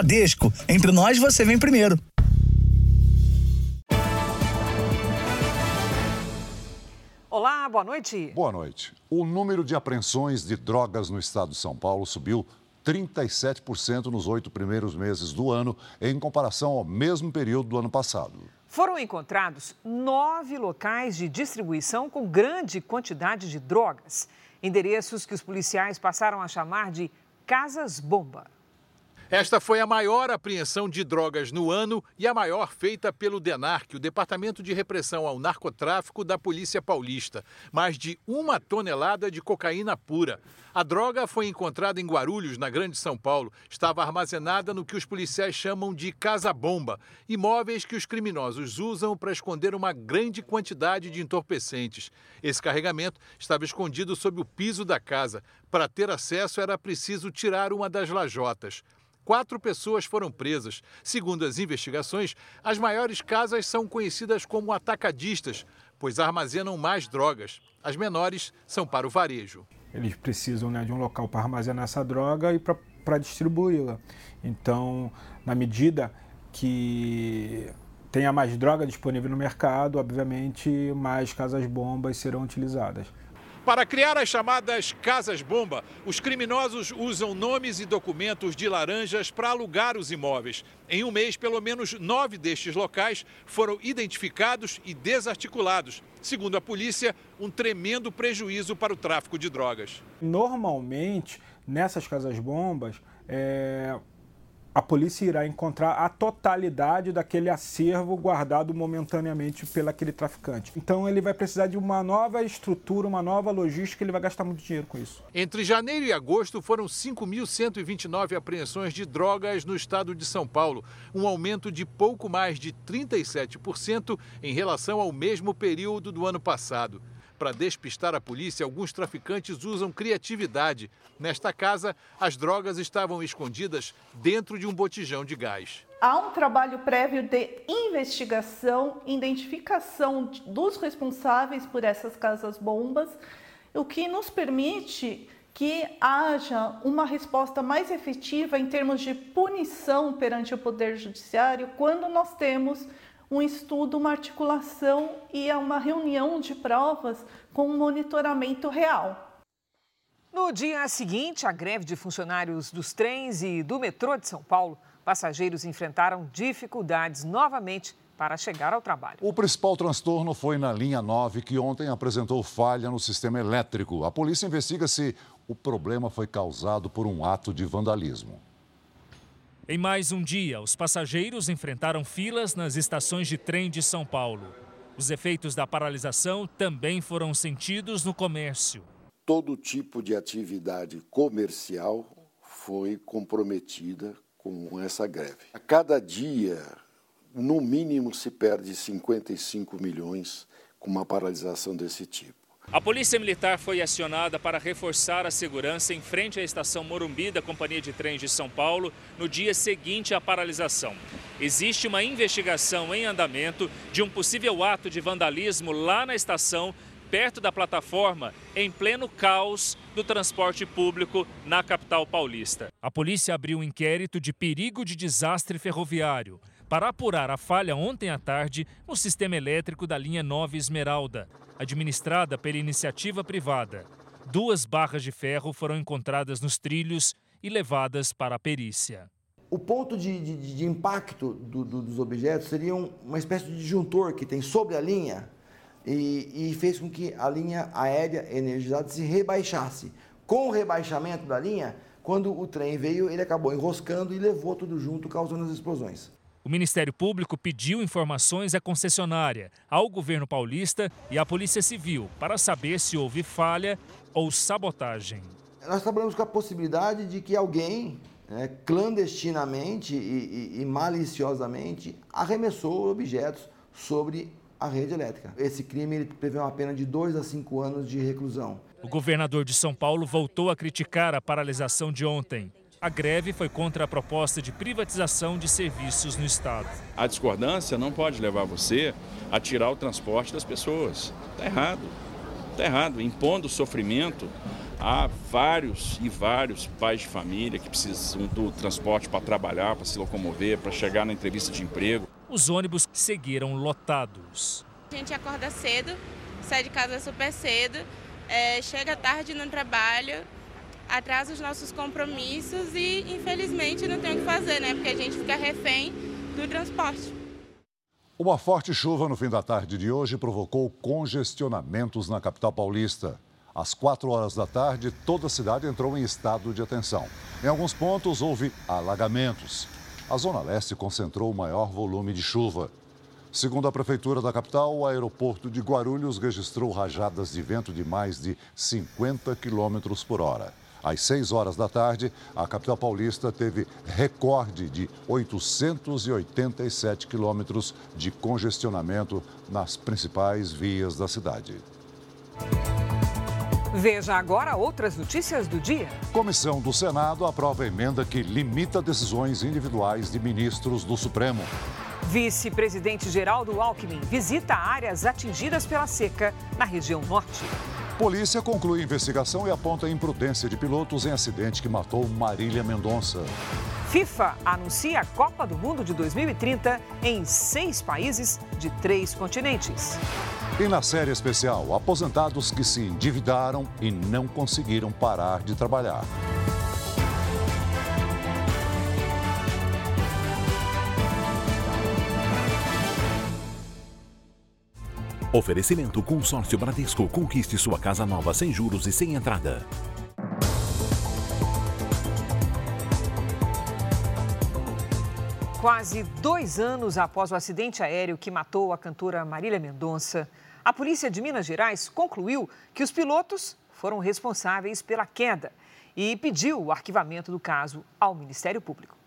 Bradesco, entre nós você vem primeiro. Olá, boa noite. Boa noite. O número de apreensões de drogas no estado de São Paulo subiu 37% nos oito primeiros meses do ano, em comparação ao mesmo período do ano passado. Foram encontrados nove locais de distribuição com grande quantidade de drogas. Endereços que os policiais passaram a chamar de casas-bomba. Esta foi a maior apreensão de drogas no ano e a maior feita pelo DENARC, o Departamento de Repressão ao Narcotráfico da Polícia Paulista. Mais de uma tonelada de cocaína pura. A droga foi encontrada em Guarulhos, na Grande São Paulo. Estava armazenada no que os policiais chamam de casa-bomba, imóveis que os criminosos usam para esconder uma grande quantidade de entorpecentes. Esse carregamento estava escondido sob o piso da casa. Para ter acesso, era preciso tirar uma das lajotas quatro pessoas foram presas. Segundo as investigações, as maiores casas são conhecidas como atacadistas, pois armazenam mais drogas. As menores são para o varejo. Eles precisam né, de um local para armazenar essa droga e para distribuí-la. Então, na medida que tenha mais droga disponível no mercado, obviamente mais casas-bombas serão utilizadas. Para criar as chamadas casas-bomba, os criminosos usam nomes e documentos de laranjas para alugar os imóveis. Em um mês, pelo menos nove destes locais foram identificados e desarticulados. Segundo a polícia, um tremendo prejuízo para o tráfico de drogas. Normalmente, nessas casas-bombas, é, a polícia irá encontrar a totalidade daquele acervo guardado momentaneamente pelo aquele traficante. Então ele vai precisar de uma nova estrutura, uma nova logística, ele vai gastar muito dinheiro com isso. Entre janeiro e agosto foram 5.129 apreensões de drogas no estado de São Paulo, um aumento de pouco mais de 37% em relação ao mesmo período do ano passado. Para despistar a polícia, alguns traficantes usam criatividade. Nesta casa, as drogas estavam escondidas dentro de um botijão de gás. Há um trabalho prévio de investigação, identificação dos responsáveis por essas casas-bombas, o que nos permite que haja uma resposta mais efetiva em termos de punição perante o Poder Judiciário quando nós temos um estudo, uma articulação e uma reunião de provas com um monitoramento real. No dia seguinte, a greve de funcionários dos trens e do metrô de São Paulo, passageiros enfrentaram dificuldades novamente para chegar ao trabalho. O principal transtorno foi na linha 9, que ontem apresentou falha no sistema elétrico. A polícia investiga se o problema foi causado por um ato de vandalismo. Em mais um dia, os passageiros enfrentaram filas nas estações de trem de São Paulo. Os efeitos da paralisação também foram sentidos no comércio. Todo tipo de atividade comercial foi comprometida com essa greve. A cada dia, no mínimo, se perde 55 milhões com uma paralisação desse tipo. A Polícia Militar foi acionada para reforçar a segurança em frente à estação Morumbi da Companhia de Trens de São Paulo no dia seguinte à paralisação. Existe uma investigação em andamento de um possível ato de vandalismo lá na estação, perto da plataforma, em pleno caos do transporte público na capital paulista. A polícia abriu um inquérito de perigo de desastre ferroviário para apurar a falha ontem à tarde no sistema elétrico da linha 9 Esmeralda administrada pela iniciativa privada. Duas barras de ferro foram encontradas nos trilhos e levadas para a perícia. O ponto de, de, de impacto do, do, dos objetos seria um, uma espécie de disjuntor que tem sobre a linha e, e fez com que a linha aérea energizada se rebaixasse. Com o rebaixamento da linha, quando o trem veio, ele acabou enroscando e levou tudo junto, causando as explosões. O Ministério Público pediu informações à concessionária, ao governo paulista e à Polícia Civil para saber se houve falha ou sabotagem. Nós trabalhamos com a possibilidade de que alguém né, clandestinamente e, e, e maliciosamente arremessou objetos sobre a rede elétrica. Esse crime ele prevê uma pena de 2 a 5 anos de reclusão. O governador de São Paulo voltou a criticar a paralisação de ontem. A greve foi contra a proposta de privatização de serviços no Estado. A discordância não pode levar você a tirar o transporte das pessoas. Está errado. Está errado. Impondo sofrimento Há vários e vários pais de família que precisam do transporte para trabalhar, para se locomover, para chegar na entrevista de emprego. Os ônibus seguiram lotados. A gente acorda cedo, sai de casa super cedo, é, chega tarde no trabalho, atrasa os nossos compromissos e infelizmente não tem o que fazer, né? Porque a gente fica refém do transporte. Uma forte chuva no fim da tarde de hoje provocou congestionamentos na capital paulista. Às quatro horas da tarde, toda a cidade entrou em estado de atenção. Em alguns pontos, houve alagamentos. A Zona Leste concentrou o maior volume de chuva. Segundo a Prefeitura da capital, o aeroporto de Guarulhos registrou rajadas de vento de mais de 50 quilômetros por hora. Às 6 horas da tarde, a capital paulista teve recorde de 887 quilômetros de congestionamento nas principais vias da cidade. Veja agora outras notícias do dia. Comissão do Senado aprova emenda que limita decisões individuais de ministros do Supremo. Vice-presidente Geraldo Alckmin visita áreas atingidas pela seca na região norte. Polícia conclui investigação e aponta a imprudência de pilotos em acidente que matou Marília Mendonça. FIFA anuncia a Copa do Mundo de 2030 em seis países de três continentes. E na série especial, aposentados que se endividaram e não conseguiram parar de trabalhar. Oferecimento Consórcio Bradesco. Conquiste sua casa nova sem juros e sem entrada. Quase dois anos após o acidente aéreo que matou a cantora Marília Mendonça, a polícia de Minas Gerais concluiu que os pilotos foram responsáveis pela queda e pediu o arquivamento do caso ao Ministério Público.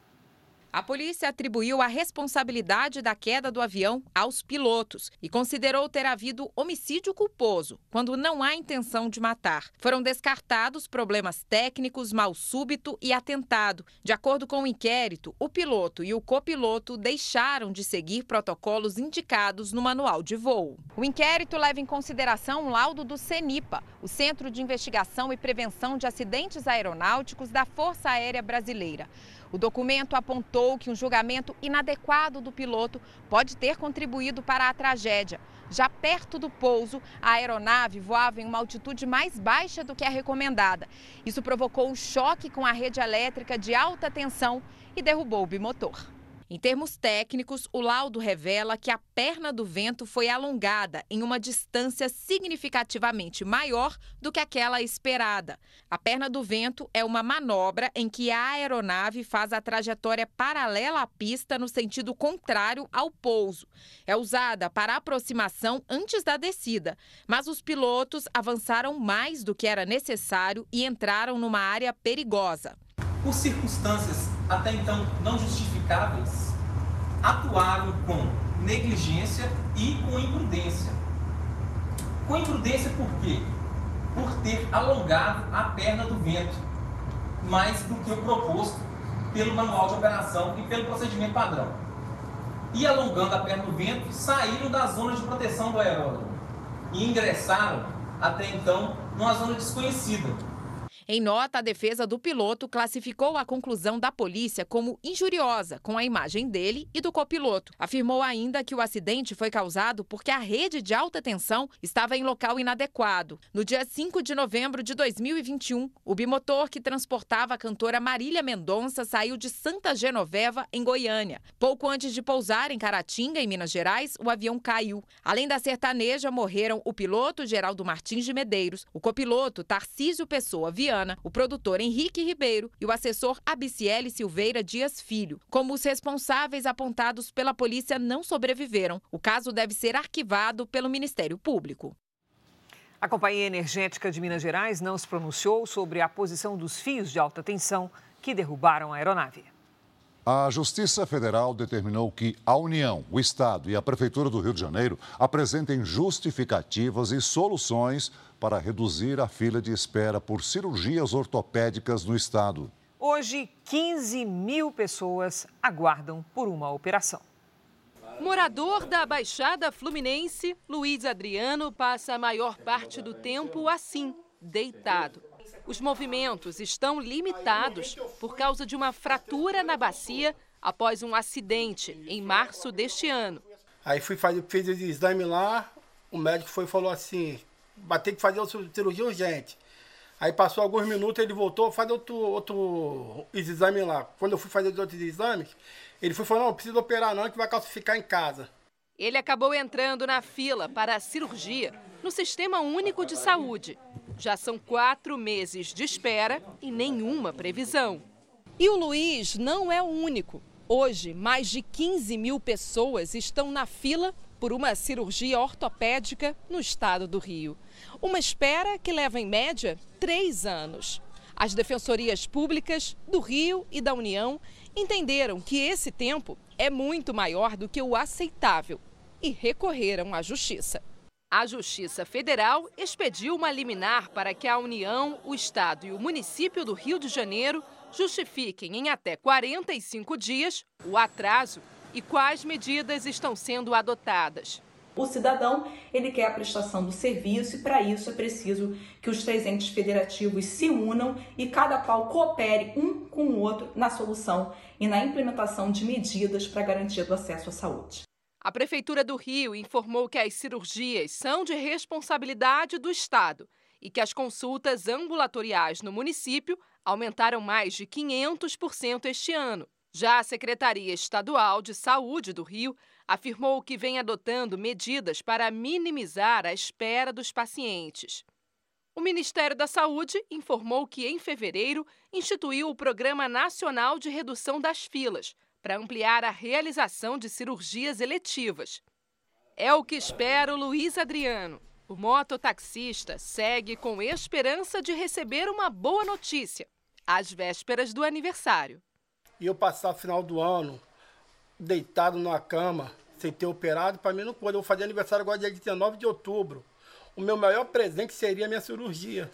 A polícia atribuiu a responsabilidade da queda do avião aos pilotos e considerou ter havido homicídio culposo, quando não há intenção de matar. Foram descartados problemas técnicos, mal súbito e atentado. De acordo com o inquérito, o piloto e o copiloto deixaram de seguir protocolos indicados no manual de voo. O inquérito leva em consideração um laudo do CENIPA, o Centro de Investigação e Prevenção de Acidentes Aeronáuticos da Força Aérea Brasileira. O documento apontou que um julgamento inadequado do piloto pode ter contribuído para a tragédia. Já perto do pouso, a aeronave voava em uma altitude mais baixa do que a recomendada. Isso provocou um choque com a rede elétrica de alta tensão e derrubou o bimotor. Em termos técnicos, o laudo revela que a perna do vento foi alongada em uma distância significativamente maior do que aquela esperada. A perna do vento é uma manobra em que a aeronave faz a trajetória paralela à pista no sentido contrário ao pouso. É usada para aproximação antes da descida, mas os pilotos avançaram mais do que era necessário e entraram numa área perigosa. Por circunstâncias até então não justificáveis, atuaram com negligência e com imprudência. Com imprudência por quê? Por ter alongado a perna do vento mais do que o proposto pelo manual de operação e pelo procedimento padrão. E alongando a perna do vento, saíram da zona de proteção do aeródromo e ingressaram até então numa zona desconhecida, em nota, a defesa do piloto classificou a conclusão da polícia como injuriosa, com a imagem dele e do copiloto. Afirmou ainda que o acidente foi causado porque a rede de alta tensão estava em local inadequado. No dia 5 de novembro de 2021, o bimotor que transportava a cantora Marília Mendonça saiu de Santa Genoveva, em Goiânia. Pouco antes de pousar em Caratinga, em Minas Gerais, o avião caiu. Além da sertaneja, morreram o piloto Geraldo Martins de Medeiros, o copiloto Tarcísio Pessoa Viana o produtor Henrique Ribeiro e o assessor Abiciele Silveira Dias Filho. Como os responsáveis apontados pela polícia não sobreviveram, o caso deve ser arquivado pelo Ministério Público. A Companhia Energética de Minas Gerais não se pronunciou sobre a posição dos fios de alta tensão que derrubaram a aeronave. A Justiça Federal determinou que a União, o Estado e a Prefeitura do Rio de Janeiro apresentem justificativas e soluções para reduzir a fila de espera por cirurgias ortopédicas no estado. Hoje, 15 mil pessoas aguardam por uma operação. Morador da Baixada Fluminense, Luiz Adriano passa a maior parte do tempo assim, deitado. Os movimentos estão limitados por causa de uma fratura na bacia após um acidente em março deste ano. Aí fui fazer, fiz o exame lá, o médico foi falou assim, vai ter que fazer uma cirurgia urgente. Aí passou alguns minutos, ele voltou a fazer outro, outro exame lá. Quando eu fui fazer os outros exames, ele foi falou, não, não precisa operar não, que vai calcificar em casa. Ele acabou entrando na fila para a cirurgia no Sistema Único de Saúde. Já são quatro meses de espera e nenhuma previsão. E o Luiz não é o único. Hoje, mais de 15 mil pessoas estão na fila por uma cirurgia ortopédica no estado do Rio. Uma espera que leva, em média, três anos. As defensorias públicas do Rio e da União entenderam que esse tempo é muito maior do que o aceitável e recorreram à Justiça. A Justiça Federal expediu uma liminar para que a União, o Estado e o município do Rio de Janeiro justifiquem em até 45 dias o atraso e quais medidas estão sendo adotadas. O cidadão, ele quer a prestação do serviço e para isso é preciso que os três entes federativos se unam e cada qual coopere um com o outro na solução e na implementação de medidas para garantia do acesso à saúde. A Prefeitura do Rio informou que as cirurgias são de responsabilidade do Estado e que as consultas ambulatoriais no município aumentaram mais de 500% este ano. Já a Secretaria Estadual de Saúde do Rio afirmou que vem adotando medidas para minimizar a espera dos pacientes. O Ministério da Saúde informou que, em fevereiro, instituiu o Programa Nacional de Redução das Filas para ampliar a realização de cirurgias eletivas. É o que espera o Luiz Adriano. O mototaxista segue com esperança de receber uma boa notícia, às vésperas do aniversário. E eu passar o final do ano deitado numa cama, sem ter operado, para mim não pode. Eu vou fazer aniversário agora dia 19 de outubro. O meu maior presente seria a minha cirurgia.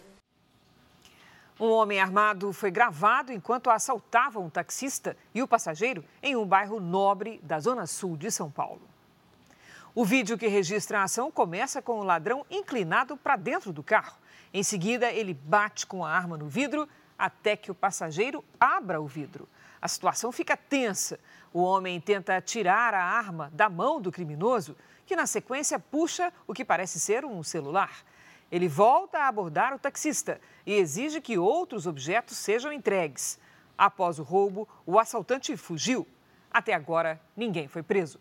Um homem armado foi gravado enquanto assaltava um taxista e o passageiro em um bairro nobre da zona sul de São Paulo. O vídeo que registra a ação começa com o ladrão inclinado para dentro do carro. Em seguida, ele bate com a arma no vidro até que o passageiro abra o vidro. A situação fica tensa. O homem tenta tirar a arma da mão do criminoso, que na sequência puxa o que parece ser um celular. Ele volta a abordar o taxista e exige que outros objetos sejam entregues. Após o roubo, o assaltante fugiu. Até agora, ninguém foi preso.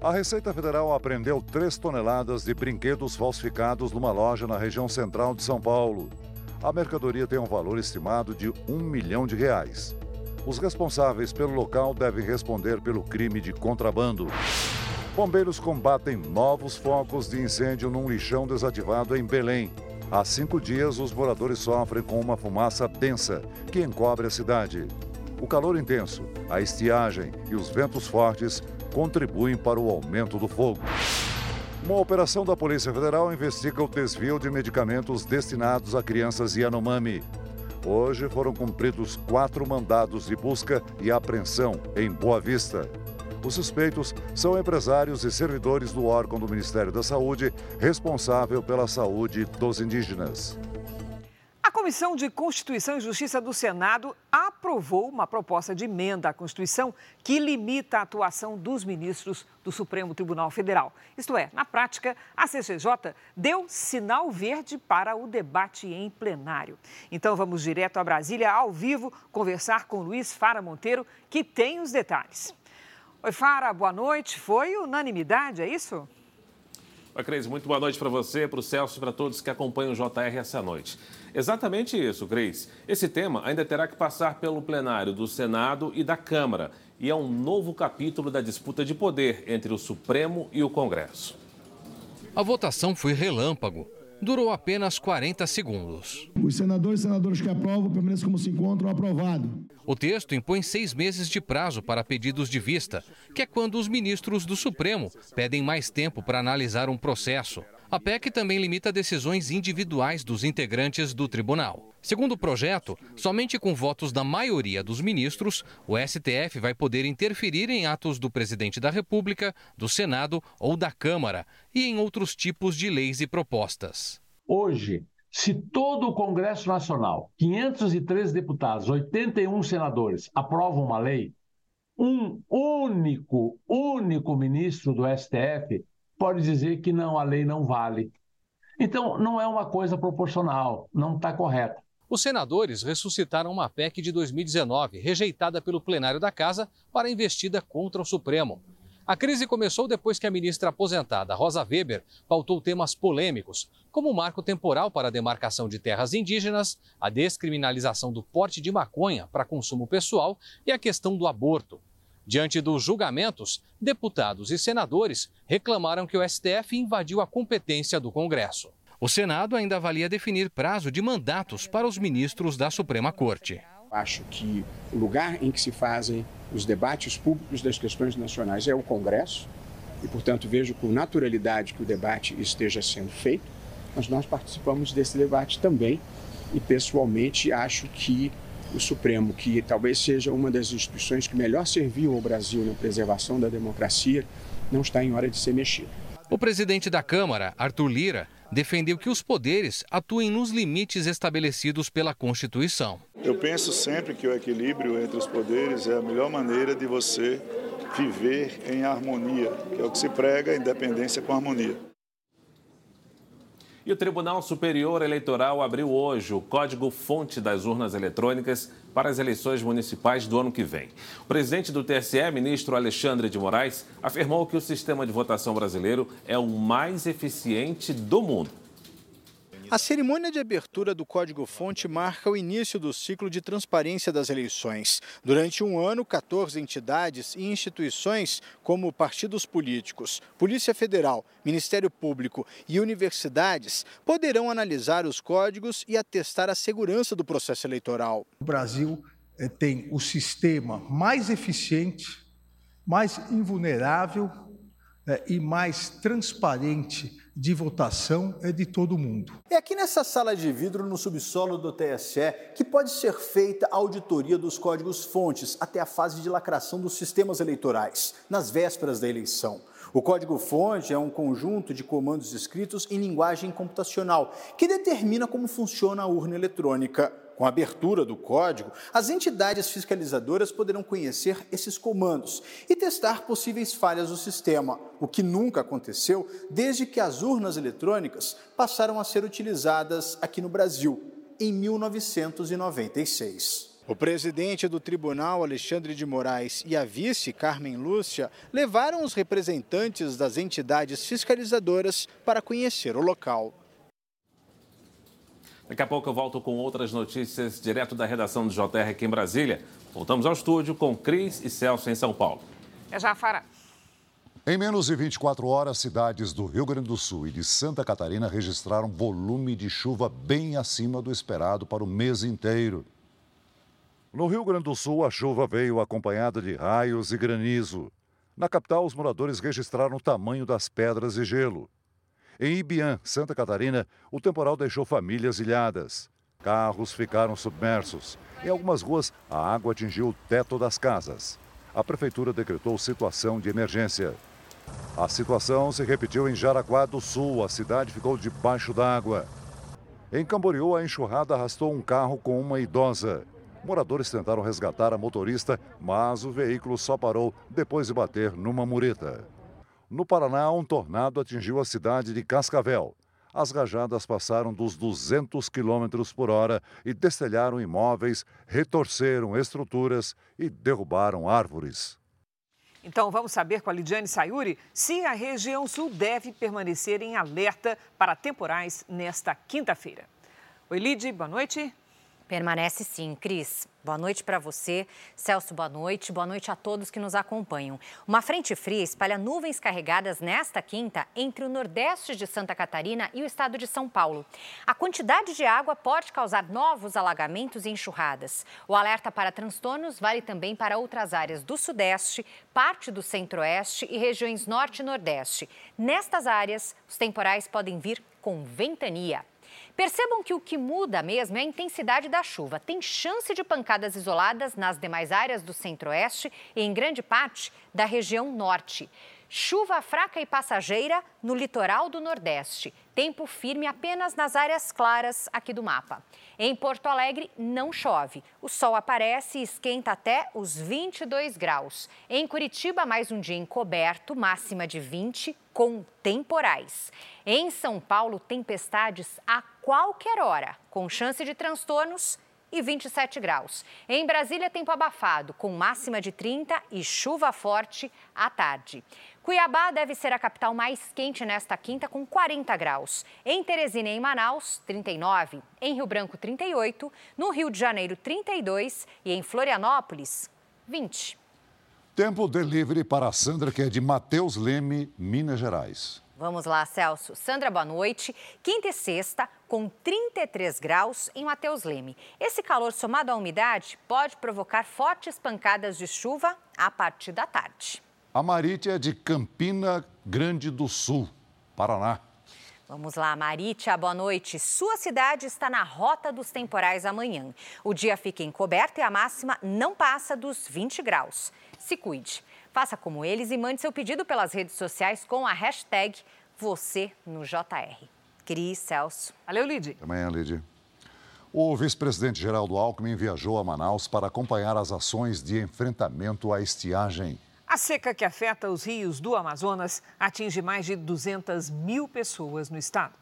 A Receita Federal apreendeu 3 toneladas de brinquedos falsificados numa loja na região central de São Paulo. A mercadoria tem um valor estimado de um milhão de reais. Os responsáveis pelo local devem responder pelo crime de contrabando. Bombeiros combatem novos focos de incêndio num lixão desativado em Belém. Há cinco dias, os moradores sofrem com uma fumaça densa que encobre a cidade. O calor intenso, a estiagem e os ventos fortes contribuem para o aumento do fogo. Uma operação da Polícia Federal investiga o desvio de medicamentos destinados a crianças Yanomami. Hoje foram cumpridos quatro mandados de busca e apreensão em Boa Vista. Os suspeitos são empresários e servidores do órgão do Ministério da Saúde responsável pela saúde dos indígenas. A Comissão de Constituição e Justiça do Senado aprovou uma proposta de emenda à Constituição que limita a atuação dos ministros do Supremo Tribunal Federal. Isto é, na prática, a CCJ deu sinal verde para o debate em plenário. Então vamos direto a Brasília, ao vivo, conversar com Luiz Fara Monteiro, que tem os detalhes. Oi, Fara, boa noite. Foi unanimidade, é isso? Oi, Cris, muito boa noite para você, para o Celso e para todos que acompanham o JR essa noite. Exatamente isso, Cris. Esse tema ainda terá que passar pelo plenário do Senado e da Câmara e é um novo capítulo da disputa de poder entre o Supremo e o Congresso. A votação foi relâmpago. Durou apenas 40 segundos. Os senadores e senadoras que aprovam permanecem como se encontram aprovado. O texto impõe seis meses de prazo para pedidos de vista, que é quando os ministros do Supremo pedem mais tempo para analisar um processo. A PEC também limita decisões individuais dos integrantes do tribunal. Segundo o projeto, somente com votos da maioria dos ministros, o STF vai poder interferir em atos do presidente da República, do Senado ou da Câmara e em outros tipos de leis e propostas. Hoje, se todo o Congresso Nacional, 503 deputados, 81 senadores, aprovam uma lei, um único, único ministro do STF pode dizer que não, a lei não vale. Então, não é uma coisa proporcional, não está correta. Os senadores ressuscitaram uma PEC de 2019, rejeitada pelo plenário da Casa, para investida contra o Supremo. A crise começou depois que a ministra aposentada, Rosa Weber, pautou temas polêmicos, como o marco temporal para a demarcação de terras indígenas, a descriminalização do porte de maconha para consumo pessoal e a questão do aborto. Diante dos julgamentos, deputados e senadores reclamaram que o STF invadiu a competência do Congresso. O Senado ainda avalia definir prazo de mandatos para os ministros da Suprema Corte. Acho que o lugar em que se fazem os debates públicos das questões nacionais é o Congresso, e, portanto, vejo com naturalidade que o debate esteja sendo feito, mas nós participamos desse debate também, e pessoalmente acho que o Supremo, que talvez seja uma das instituições que melhor serviu ao Brasil na preservação da democracia, não está em hora de ser mexido. O presidente da Câmara, Arthur Lira, defendeu que os poderes atuem nos limites estabelecidos pela Constituição. Eu penso sempre que o equilíbrio entre os poderes é a melhor maneira de você viver em harmonia, que é o que se prega, independência com harmonia. E o Tribunal Superior Eleitoral abriu hoje o código-fonte das urnas eletrônicas para as eleições municipais do ano que vem. O presidente do TSE, ministro Alexandre de Moraes, afirmou que o sistema de votação brasileiro é o mais eficiente do mundo. A cerimônia de abertura do Código-Fonte marca o início do ciclo de transparência das eleições. Durante um ano, 14 entidades e instituições, como partidos políticos, Polícia Federal, Ministério Público e universidades, poderão analisar os códigos e atestar a segurança do processo eleitoral. O Brasil eh, tem o sistema mais eficiente, mais invulnerável eh, e mais transparente de votação é de todo mundo. É aqui nessa sala de vidro no subsolo do TSE que pode ser feita a auditoria dos códigos-fontes até a fase de lacração dos sistemas eleitorais, nas vésperas da eleição. O código-fonte é um conjunto de comandos escritos em linguagem computacional que determina como funciona a urna eletrônica. Com a abertura do código, as entidades fiscalizadoras poderão conhecer esses comandos e testar possíveis falhas do sistema, o que nunca aconteceu desde que as urnas eletrônicas passaram a ser utilizadas aqui no Brasil, em 1996. O presidente do tribunal, Alexandre de Moraes, e a vice, Carmen Lúcia, levaram os representantes das entidades fiscalizadoras para conhecer o local. Daqui a pouco eu volto com outras notícias direto da redação do JR aqui em Brasília. Voltamos ao estúdio com Cris e Celso em São Paulo. É já, Fara. Em menos de 24 horas, cidades do Rio Grande do Sul e de Santa Catarina registraram volume de chuva bem acima do esperado para o mês inteiro. No Rio Grande do Sul, a chuva veio acompanhada de raios e granizo. Na capital, os moradores registraram o tamanho das pedras e gelo. Em Ibiã, Santa Catarina, o temporal deixou famílias ilhadas. Carros ficaram submersos. Em algumas ruas, a água atingiu o teto das casas. A prefeitura decretou situação de emergência. A situação se repetiu em Jaraguá do Sul. A cidade ficou debaixo d'água. Em Camboriú, a enxurrada arrastou um carro com uma idosa. Moradores tentaram resgatar a motorista, mas o veículo só parou depois de bater numa mureta. No Paraná, um tornado atingiu a cidade de Cascavel. As rajadas passaram dos 200 km por hora e destelharam imóveis, retorceram estruturas e derrubaram árvores. Então vamos saber com a Lidiane Sayuri se a região sul deve permanecer em alerta para temporais nesta quinta-feira. Oi, Lid, boa noite. Permanece sim, Cris. Boa noite para você. Celso, boa noite. Boa noite a todos que nos acompanham. Uma frente fria espalha nuvens carregadas nesta quinta entre o nordeste de Santa Catarina e o estado de São Paulo. A quantidade de água pode causar novos alagamentos e enxurradas. O alerta para transtornos vale também para outras áreas do sudeste, parte do centro-oeste e regiões norte e nordeste. Nestas áreas, os temporais podem vir com ventania. Percebam que o que muda mesmo é a intensidade da chuva. Tem chance de pancadas isoladas nas demais áreas do centro-oeste e em grande parte da região norte. Chuva fraca e passageira no litoral do Nordeste. Tempo firme apenas nas áreas claras aqui do mapa. Em Porto Alegre, não chove. O sol aparece e esquenta até os 22 graus. Em Curitiba, mais um dia encoberto, máxima de 20, com temporais. Em São Paulo, tempestades a qualquer hora, com chance de transtornos e 27 graus. Em Brasília, tempo abafado, com máxima de 30 e chuva forte à tarde. Cuiabá deve ser a capital mais quente nesta quinta, com 40 graus. Em Teresina e em Manaus, 39. Em Rio Branco, 38. No Rio de Janeiro, 32. E em Florianópolis, 20. Tempo delivery para a Sandra, que é de Mateus Leme, Minas Gerais. Vamos lá, Celso. Sandra, boa noite. Quinta e sexta, com 33 graus em Mateus Leme. Esse calor somado à umidade pode provocar fortes pancadas de chuva a partir da tarde. A Marite é de Campina Grande do Sul, Paraná. Vamos lá, Maritia, boa noite. Sua cidade está na rota dos temporais amanhã. O dia fica encoberto e a máxima não passa dos 20 graus. Se cuide. Faça como eles e mande seu pedido pelas redes sociais com a hashtag você no JR. Cris, Celso. Valeu, Lid. Até amanhã, Lid. O vice-presidente Geraldo Alckmin viajou a Manaus para acompanhar as ações de enfrentamento à estiagem. A seca que afeta os rios do Amazonas atinge mais de 200 mil pessoas no estado.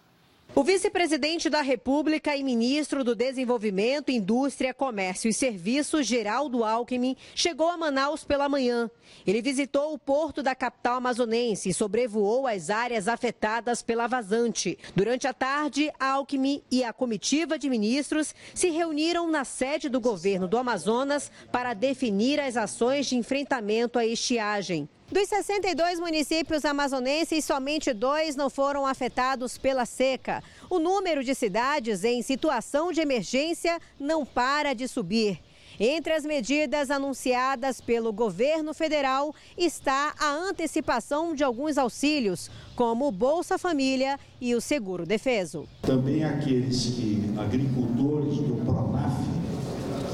O vice-presidente da República e ministro do Desenvolvimento, Indústria, Comércio e Serviços, Geraldo Alckmin, chegou a Manaus pela manhã. Ele visitou o porto da capital amazonense e sobrevoou as áreas afetadas pela vazante. Durante a tarde, Alckmin e a comitiva de ministros se reuniram na sede do governo do Amazonas para definir as ações de enfrentamento à estiagem. Dos 62 municípios amazonenses, somente dois não foram afetados pela seca. O número de cidades em situação de emergência não para de subir. Entre as medidas anunciadas pelo governo federal está a antecipação de alguns auxílios, como o Bolsa Família e o Seguro Defeso. Também aqueles que, agricultores do Pronaf,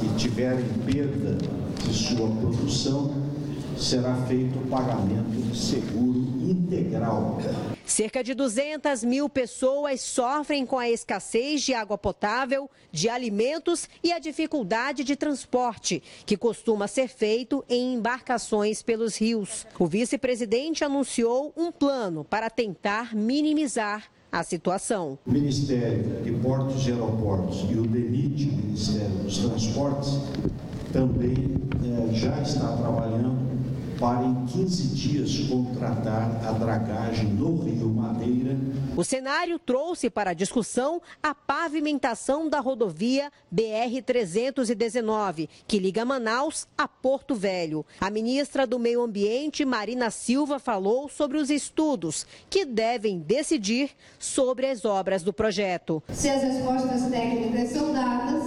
que tiverem perda de sua produção, será feito o pagamento de seguro integral. Cerca de 200 mil pessoas sofrem com a escassez de água potável, de alimentos e a dificuldade de transporte, que costuma ser feito em embarcações pelos rios. O vice-presidente anunciou um plano para tentar minimizar a situação. O Ministério de Portos e Aeroportos e o DENIT, Ministério dos Transportes, também eh, já está trabalhando para em 15 dias contratar a dragagem no Rio Madeira. O cenário trouxe para discussão a pavimentação da rodovia BR-319, que liga Manaus a Porto Velho. A ministra do Meio Ambiente, Marina Silva, falou sobre os estudos que devem decidir sobre as obras do projeto. Se as respostas técnicas são dadas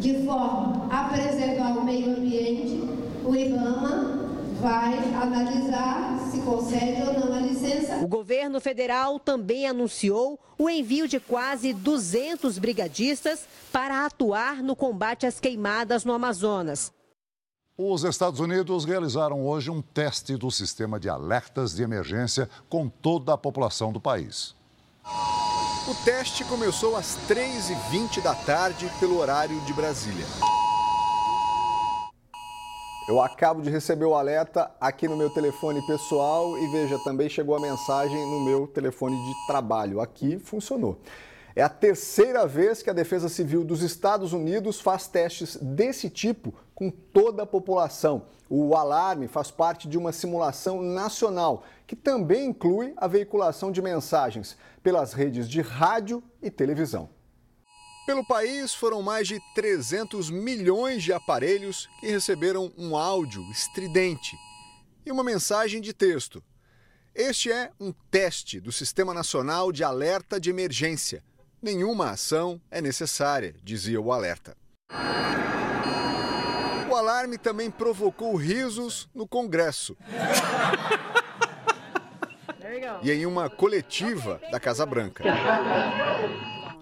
de forma a preservar o meio ambiente, o IBAMA vai analisar se concede ou não a licença. O governo federal também anunciou o envio de quase 200 brigadistas para atuar no combate às queimadas no Amazonas. Os Estados Unidos realizaram hoje um teste do sistema de alertas de emergência com toda a população do país. O teste começou às 3h20 da tarde pelo horário de Brasília. Eu acabo de receber o alerta aqui no meu telefone pessoal e veja, também chegou a mensagem no meu telefone de trabalho. Aqui funcionou. É a terceira vez que a Defesa Civil dos Estados Unidos faz testes desse tipo com toda a população. O alarme faz parte de uma simulação nacional que também inclui a veiculação de mensagens pelas redes de rádio e televisão. Pelo país, foram mais de 300 milhões de aparelhos que receberam um áudio estridente e uma mensagem de texto. Este é um teste do Sistema Nacional de Alerta de Emergência. Nenhuma ação é necessária, dizia o alerta. O alarme também provocou risos no Congresso. E em uma coletiva da Casa Branca.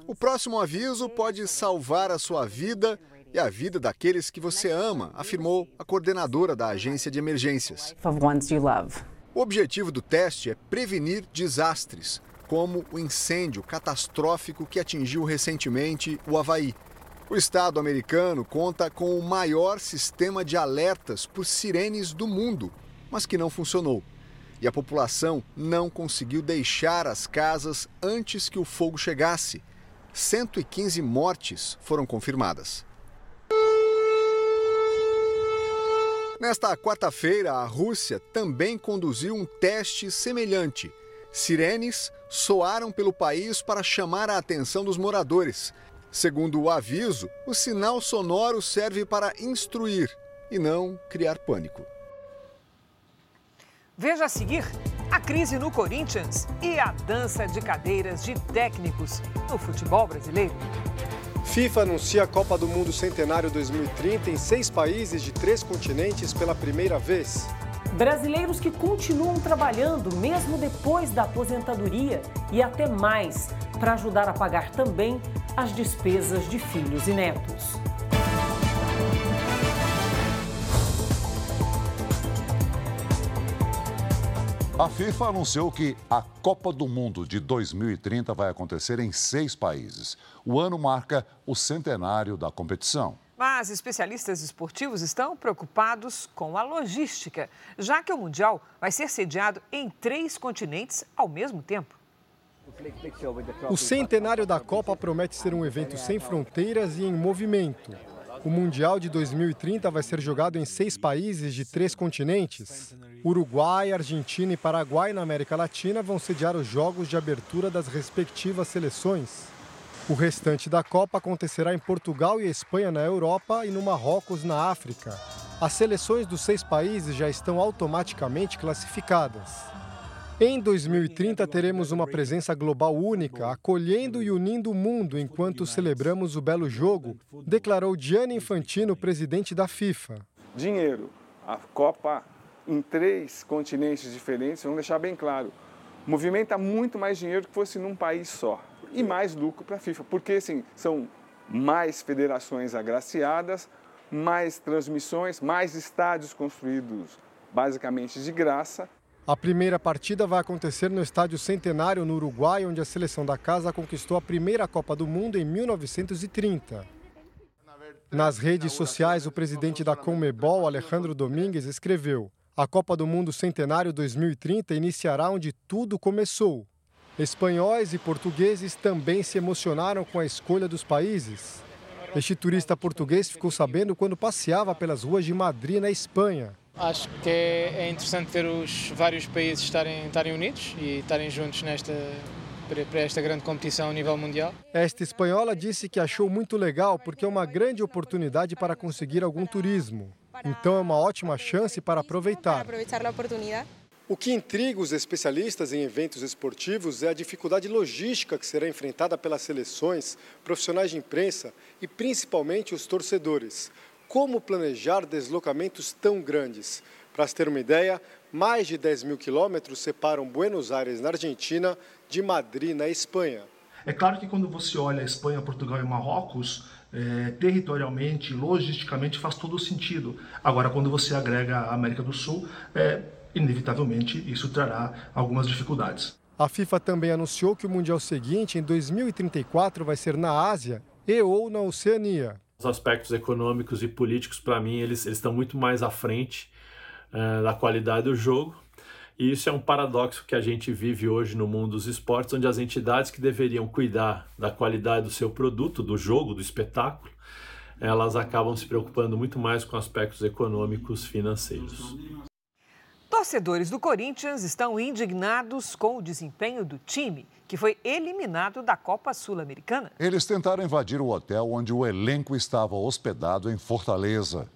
O próximo aviso pode salvar a sua vida e a vida daqueles que você ama, afirmou a coordenadora da agência de emergências. O objetivo do teste é prevenir desastres, como o incêndio catastrófico que atingiu recentemente o Havaí. O Estado americano conta com o maior sistema de alertas por sirenes do mundo, mas que não funcionou. E a população não conseguiu deixar as casas antes que o fogo chegasse. 115 mortes foram confirmadas. Nesta quarta-feira, a Rússia também conduziu um teste semelhante. Sirenes soaram pelo país para chamar a atenção dos moradores. Segundo o aviso, o sinal sonoro serve para instruir e não criar pânico. Veja a seguir a crise no Corinthians e a dança de cadeiras de técnicos no futebol brasileiro. FIFA anuncia a Copa do Mundo Centenário 2030 em seis países de três continentes pela primeira vez. Brasileiros que continuam trabalhando mesmo depois da aposentadoria e até mais para ajudar a pagar também as despesas de filhos e netos. A FIFA anunciou que a Copa do Mundo de 2030 vai acontecer em seis países. O ano marca o centenário da competição. Mas especialistas esportivos estão preocupados com a logística, já que o Mundial vai ser sediado em três continentes ao mesmo tempo. O centenário da Copa promete ser um evento sem fronteiras e em movimento. O Mundial de 2030 vai ser jogado em seis países de três continentes. Uruguai, Argentina e Paraguai, na América Latina, vão sediar os jogos de abertura das respectivas seleções. O restante da Copa acontecerá em Portugal e Espanha, na Europa, e no Marrocos, na África. As seleções dos seis países já estão automaticamente classificadas. Em 2030, teremos uma presença global única, acolhendo e unindo o mundo enquanto celebramos o belo jogo, declarou Gianni Infantino, presidente da FIFA. Dinheiro. A Copa em três continentes diferentes, vamos deixar bem claro, movimenta muito mais dinheiro que fosse num país só. E mais lucro para a FIFA, porque assim, são mais federações agraciadas, mais transmissões, mais estádios construídos basicamente de graça. A primeira partida vai acontecer no Estádio Centenário, no Uruguai, onde a seleção da casa conquistou a primeira Copa do Mundo em 1930. Nas redes sociais, o presidente da Conmebol, Alejandro Domingues, escreveu: A Copa do Mundo Centenário 2030 iniciará onde tudo começou. Espanhóis e portugueses também se emocionaram com a escolha dos países. Este turista português ficou sabendo quando passeava pelas ruas de Madrid, na Espanha. Acho que é interessante ver os vários países estarem, estarem unidos e estarem juntos nesta, para esta grande competição a nível mundial. Esta espanhola disse que achou muito legal porque é uma grande oportunidade para conseguir algum turismo. Então é uma ótima chance para aproveitar. O que intriga os especialistas em eventos esportivos é a dificuldade logística que será enfrentada pelas seleções, profissionais de imprensa e principalmente os torcedores. Como planejar deslocamentos tão grandes? Para se ter uma ideia, mais de 10 mil quilômetros separam Buenos Aires, na Argentina, de Madrid, na Espanha. É claro que quando você olha Espanha, Portugal e Marrocos, é, territorialmente, logisticamente, faz todo sentido. Agora, quando você agrega a América do Sul, é, inevitavelmente isso trará algumas dificuldades. A FIFA também anunciou que o Mundial seguinte, em 2034, vai ser na Ásia e ou na Oceania. Os aspectos econômicos e políticos, para mim, eles, estão muito mais à frente uh, da qualidade do jogo. E isso é um paradoxo que a gente vive hoje no mundo dos esportes, onde as entidades que deveriam cuidar da qualidade do seu produto, do jogo, do espetáculo, elas acabam se preocupando muito mais com aspectos econômicos financeiros. Torcedores do Corinthians estão indignados com o desempenho do time, que foi eliminado da Copa Sul-Americana. Eles tentaram invadir o hotel onde o elenco estava hospedado em Fortaleza.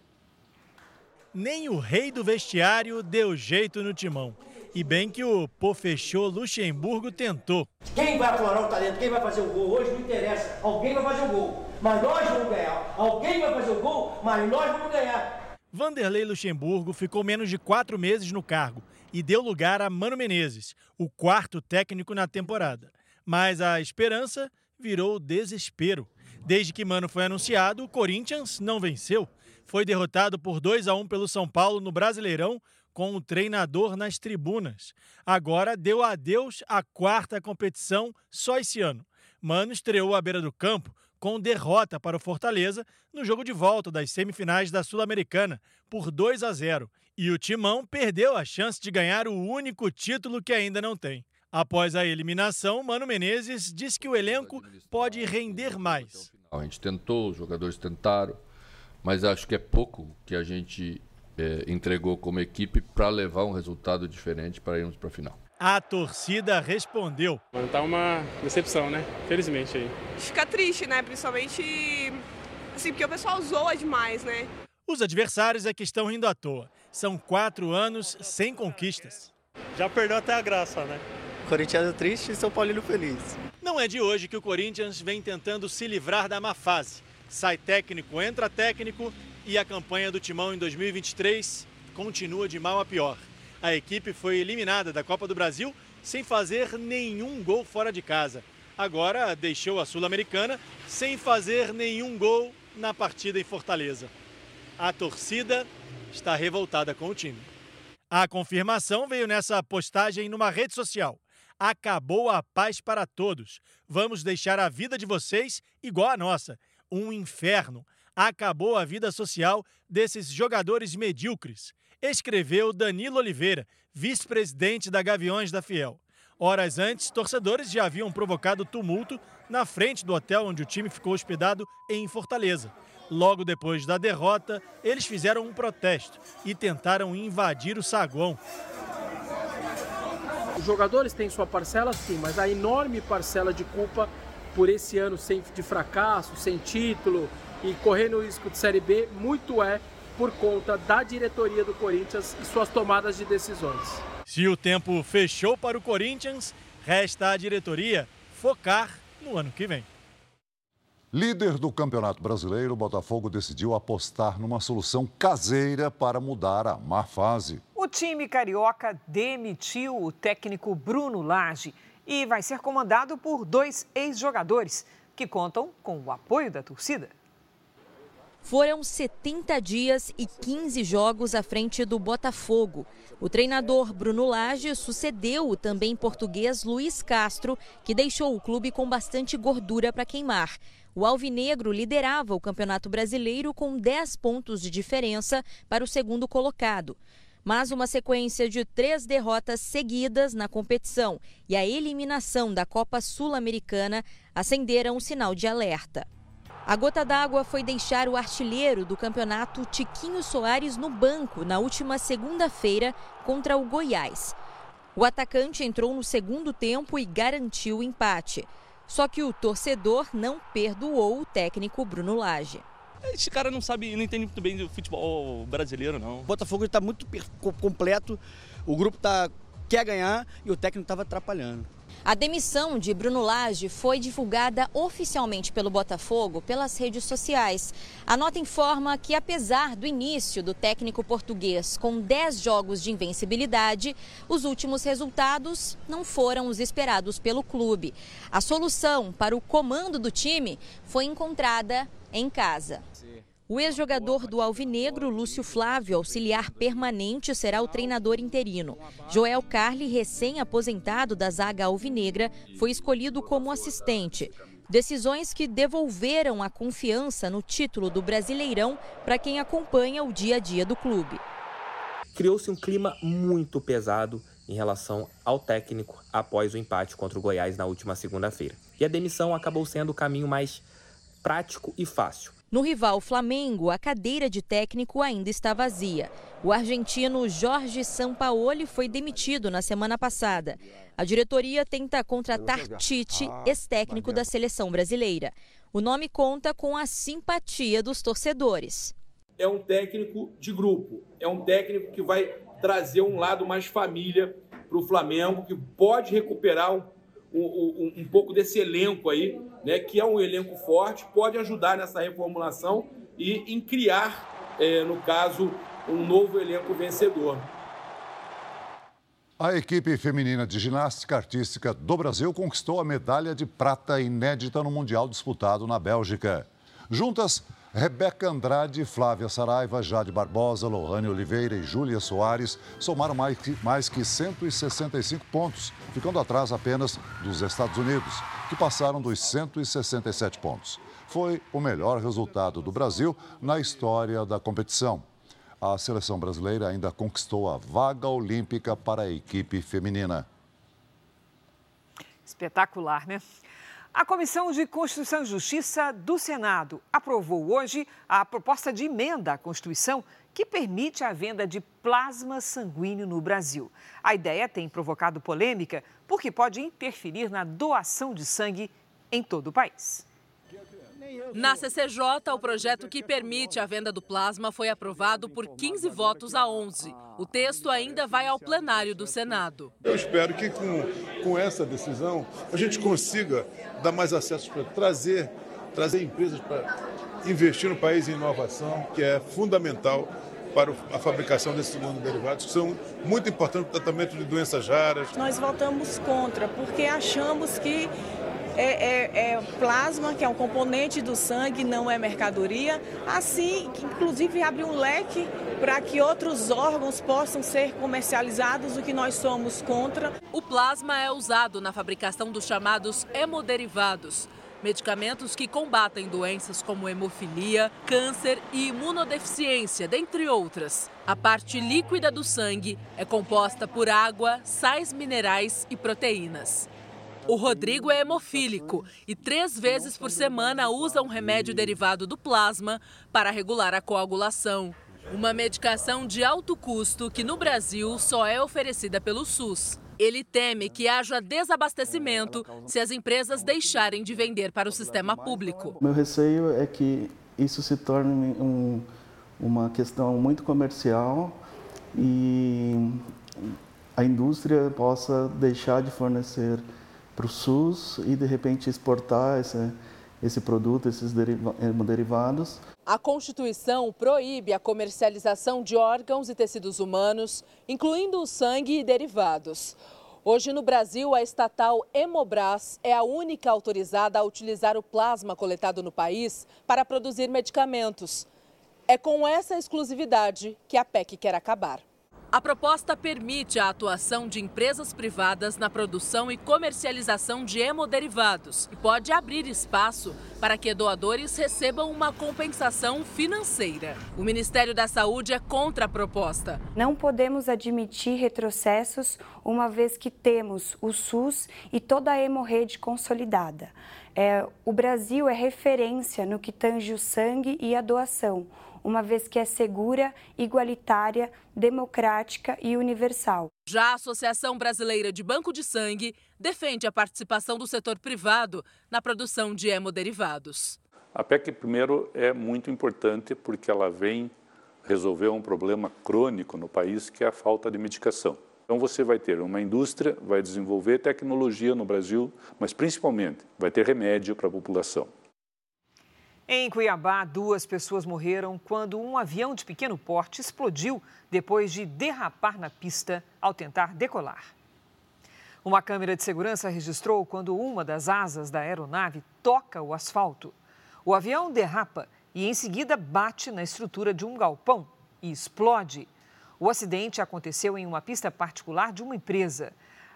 Nem o rei do vestiário deu jeito no timão. E bem que o Pô fechou Luxemburgo tentou. Quem vai aflorar o talento? Quem vai fazer o gol? Hoje não interessa. Alguém vai fazer o gol. Mas nós vamos ganhar. Alguém vai fazer o gol, mas nós vamos ganhar. Vanderlei Luxemburgo ficou menos de quatro meses no cargo e deu lugar a Mano Menezes, o quarto técnico na temporada. Mas a esperança virou desespero. Desde que Mano foi anunciado, o Corinthians não venceu. Foi derrotado por 2 a 1 pelo São Paulo no Brasileirão, com o treinador nas tribunas. Agora deu adeus à quarta competição só esse ano. Mano estreou à beira do campo com derrota para o Fortaleza no jogo de volta das semifinais da Sul-Americana por 2 a 0. E o Timão perdeu a chance de ganhar o único título que ainda não tem. Após a eliminação, Mano Menezes disse que o elenco pode render mais. A gente tentou, os jogadores tentaram, mas acho que é pouco que a gente é, entregou como equipe para levar um resultado diferente para irmos para a final. A torcida respondeu. Tá uma decepção, né? Felizmente aí. Fica triste, né? Principalmente assim, porque o pessoal zoa demais, né? Os adversários é que estão rindo à toa. São quatro anos sem conquistas. Já perdeu até a graça, né? Corinthians triste e São Paulino feliz. Não é de hoje que o Corinthians vem tentando se livrar da má fase. Sai técnico, entra técnico e a campanha do Timão em 2023 continua de mal a pior a equipe foi eliminada da Copa do Brasil sem fazer nenhum gol fora de casa. Agora deixou a Sul-Americana sem fazer nenhum gol na partida em Fortaleza. A torcida está revoltada com o time. A confirmação veio nessa postagem numa rede social. Acabou a paz para todos. Vamos deixar a vida de vocês igual a nossa. Um inferno. Acabou a vida social desses jogadores medíocres escreveu Danilo Oliveira, vice-presidente da Gaviões da Fiel. Horas antes, torcedores já haviam provocado tumulto na frente do hotel onde o time ficou hospedado em Fortaleza. Logo depois da derrota, eles fizeram um protesto e tentaram invadir o saguão. Os jogadores têm sua parcela, sim, mas a enorme parcela de culpa por esse ano sem, de fracasso, sem título e correndo o risco de Série B, muito é por conta da diretoria do Corinthians e suas tomadas de decisões. Se o tempo fechou para o Corinthians, resta à diretoria focar no ano que vem. Líder do Campeonato Brasileiro, o Botafogo decidiu apostar numa solução caseira para mudar a má fase. O time carioca demitiu o técnico Bruno Lage e vai ser comandado por dois ex-jogadores que contam com o apoio da torcida. Foram 70 dias e 15 jogos à frente do Botafogo. O treinador Bruno Lage sucedeu o também português Luiz Castro, que deixou o clube com bastante gordura para queimar. O Alvinegro liderava o Campeonato Brasileiro com 10 pontos de diferença para o segundo colocado. Mas uma sequência de três derrotas seguidas na competição e a eliminação da Copa Sul-Americana acenderam um sinal de alerta. A gota d'água foi deixar o artilheiro do campeonato Tiquinho Soares no banco na última segunda-feira contra o Goiás. O atacante entrou no segundo tempo e garantiu o empate. Só que o torcedor não perdoou o técnico Bruno Lage. Esse cara não sabe, não entende muito bem do futebol brasileiro, não. O Botafogo está muito completo, o grupo tá, quer ganhar e o técnico estava atrapalhando. A demissão de Bruno Lage foi divulgada oficialmente pelo Botafogo pelas redes sociais. A nota informa que, apesar do início do técnico português com 10 jogos de invencibilidade, os últimos resultados não foram os esperados pelo clube. A solução para o comando do time foi encontrada em casa. O ex-jogador do Alvinegro, Lúcio Flávio, auxiliar permanente, será o treinador interino. Joel Carli, recém-aposentado da zaga alvinegra, foi escolhido como assistente. Decisões que devolveram a confiança no título do Brasileirão para quem acompanha o dia a dia do clube. Criou-se um clima muito pesado em relação ao técnico após o empate contra o Goiás na última segunda-feira. E a demissão acabou sendo o caminho mais prático e fácil No rival Flamengo, a cadeira de técnico ainda está vazia. O argentino Jorge Sampaoli foi demitido na semana passada. A diretoria tenta contratar Tite, ex-técnico da seleção brasileira. O nome conta com a simpatia dos torcedores. É um técnico de grupo, é um técnico que vai trazer um lado mais família para o Flamengo, que pode recuperar um, um, um, pouco desse elenco aí, né, que é um elenco forte, pode ajudar nessa reformulação e em criar, é, no caso, um novo elenco vencedor. A equipe feminina de ginástica artística do Brasil conquistou a medalha de prata inédita no Mundial disputado na Bélgica. Juntas, Rebeca Andrade, Flávia Saraiva, Jade Barbosa, Lohane Oliveira e Júlia Soares somaram mais que, mais que 165 pontos, ficando atrás apenas dos Estados Unidos, que passaram dos 167 pontos. Foi o melhor resultado do Brasil na história da competição a seleção brasileira ainda conquistou a vaga olímpica para a equipe feminina. Espetacular, né? A Comissão de Constituição e Justiça do Senado aprovou hoje a proposta de emenda à Constituição que permite a venda de plasma sanguíneo no Brasil. A ideia tem provocado polêmica porque pode interferir na doação de sangue em todo o país. Na CCJ, o projeto que permite a venda do plasma foi aprovado por 15 votos a 11. O texto ainda vai ao plenário do Senado. Eu espero que com, com essa decisão a gente consiga dar mais acesso para trazer, trazer empresas para investir no país em inovação, que é fundamental para a fabricação desses segundos derivados, que são muito importantes para o tratamento de doenças raras. Nós votamos contra, porque achamos que é, é, é, plasma, que é um componente do sangue, não é mercadoria. Assim, inclusive abre um leque para que outros órgãos possam ser comercializados, o que nós somos contra. O plasma é usado na fabricação dos chamados hemoderivados. Medicamentos que combatem doenças como hemofilia, câncer e imunodeficiência, dentre outras. A parte líquida do sangue é composta por água, sais minerais e proteínas. O Rodrigo é hemofílico e três vezes por semana usa um remédio derivado do plasma para regular a coagulação. Uma medicação de alto custo que no Brasil só é oferecida pelo SUS. Ele teme que haja desabastecimento se as empresas deixarem de vender para o sistema público. Meu receio é que isso se torne um, uma questão muito comercial e a indústria possa deixar de fornecer para o SUS e de repente exportar esse, esse produto, esses derivados. A Constituição proíbe a comercialização de órgãos e tecidos humanos, incluindo o sangue e derivados. Hoje no Brasil, a estatal Hemobras é a única autorizada a utilizar o plasma coletado no país para produzir medicamentos. É com essa exclusividade que a PEC quer acabar. A proposta permite a atuação de empresas privadas na produção e comercialização de hemoderivados e pode abrir espaço para que doadores recebam uma compensação financeira. O Ministério da Saúde é contra a proposta. Não podemos admitir retrocessos, uma vez que temos o SUS e toda a hemorrede consolidada. É, o Brasil é referência no que tange o sangue e a doação uma vez que é segura, igualitária, democrática e universal. Já a Associação Brasileira de Banco de Sangue defende a participação do setor privado na produção de hemoderivados. A PEC, primeiro, é muito importante porque ela vem resolver um problema crônico no país, que é a falta de medicação. Então você vai ter uma indústria, vai desenvolver tecnologia no Brasil, mas principalmente vai ter remédio para a população. Em Cuiabá, duas pessoas morreram quando um avião de pequeno porte explodiu depois de derrapar na pista ao tentar decolar. Uma câmera de segurança registrou quando uma das asas da aeronave toca o asfalto. O avião derrapa e, em seguida, bate na estrutura de um galpão e explode. O acidente aconteceu em uma pista particular de uma empresa.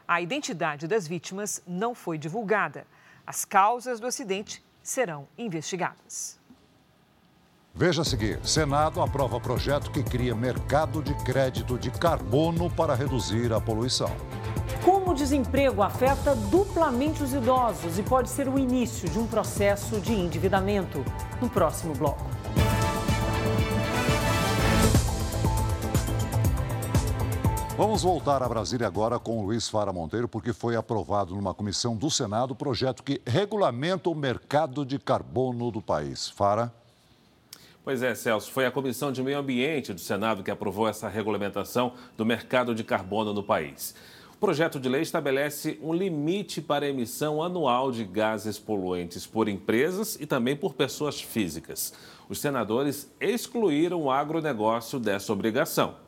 A identidade das vítimas não foi divulgada. As causas do acidente serão investigadas. Veja a seguir: Senado aprova projeto que cria mercado de crédito de carbono para reduzir a poluição. Como o desemprego afeta duplamente os idosos e pode ser o início de um processo de endividamento. No próximo bloco. Vamos voltar a Brasília agora com o Luiz Fara Monteiro, porque foi aprovado numa comissão do Senado o projeto que regulamenta o mercado de carbono do país. Fara. Pois é, Celso, foi a Comissão de Meio Ambiente do Senado que aprovou essa regulamentação do mercado de carbono no país. O projeto de lei estabelece um limite para a emissão anual de gases poluentes por empresas e também por pessoas físicas. Os senadores excluíram o agronegócio dessa obrigação.